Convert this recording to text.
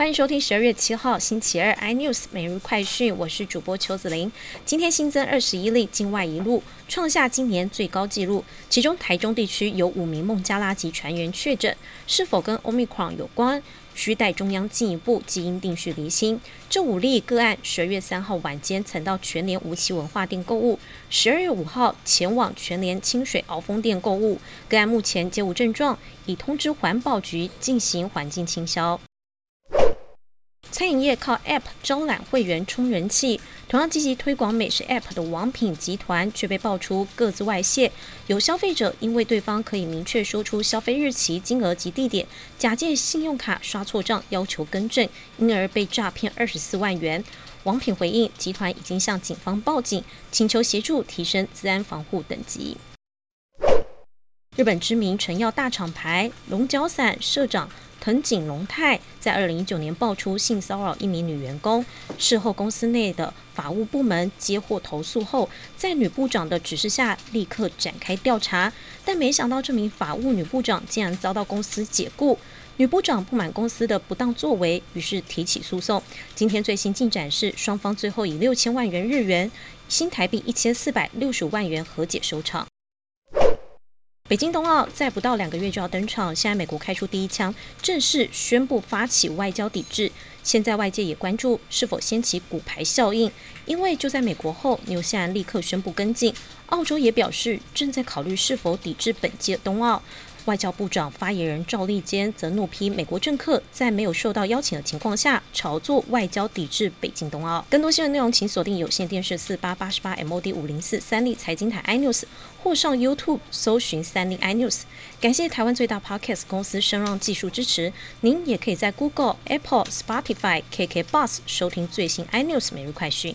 欢迎收听十二月七号星期二 iNews 每日快讯，我是主播邱子玲。今天新增二十一例境外一路，创下今年最高纪录。其中台中地区有五名孟加拉籍船员确诊，是否跟 Omicron 有关？需待中央进一步基因定序厘清。这五例个案，十二月三号晚间曾到全联无锡文化店购物，十二月五号前往全联清水鳌峰店购物。个案目前皆无症状，已通知环保局进行环境清消。餐饮业靠 App 招揽会员冲人气，同样积极推广美食 App 的王品集团却被爆出各自外泄。有消费者因为对方可以明确说出消费日期、金额及地点，假借信用卡刷错账要求更正，因而被诈骗二十四万元。王品回应，集团已经向警方报警，请求协助提升治安防护等级。日本知名成药大厂牌龙角散社长。藤井龙太在二零一九年爆出性骚扰一名女员工，事后公司内的法务部门接获投诉后，在女部长的指示下立刻展开调查，但没想到这名法务女部长竟然遭到公司解雇。女部长不满公司的不当作为，于是提起诉讼。今天最新进展是，双方最后以六千万元日元（新台币一千四百六十五万元）和解收场。北京冬奥在不到两个月就要登场，现在美国开出第一枪，正式宣布发起外交抵制。现在外界也关注是否掀起骨牌效应，因为就在美国后，纽西兰立刻宣布跟进，澳洲也表示正在考虑是否抵制本届冬奥。外交部长发言人赵立坚则怒批美国政客在没有受到邀请的情况下炒作外交抵制北京冬奥。更多新闻内容，请锁定有线电视四八八十八 MOD 五零四三立财经台 iNews，或上 YouTube 搜寻三立 iNews。感谢台湾最大 Podcast 公司声浪技术支持。您也可以在 Google、Apple、Spotify、KK Bus 收听最新 iNews 每日快讯。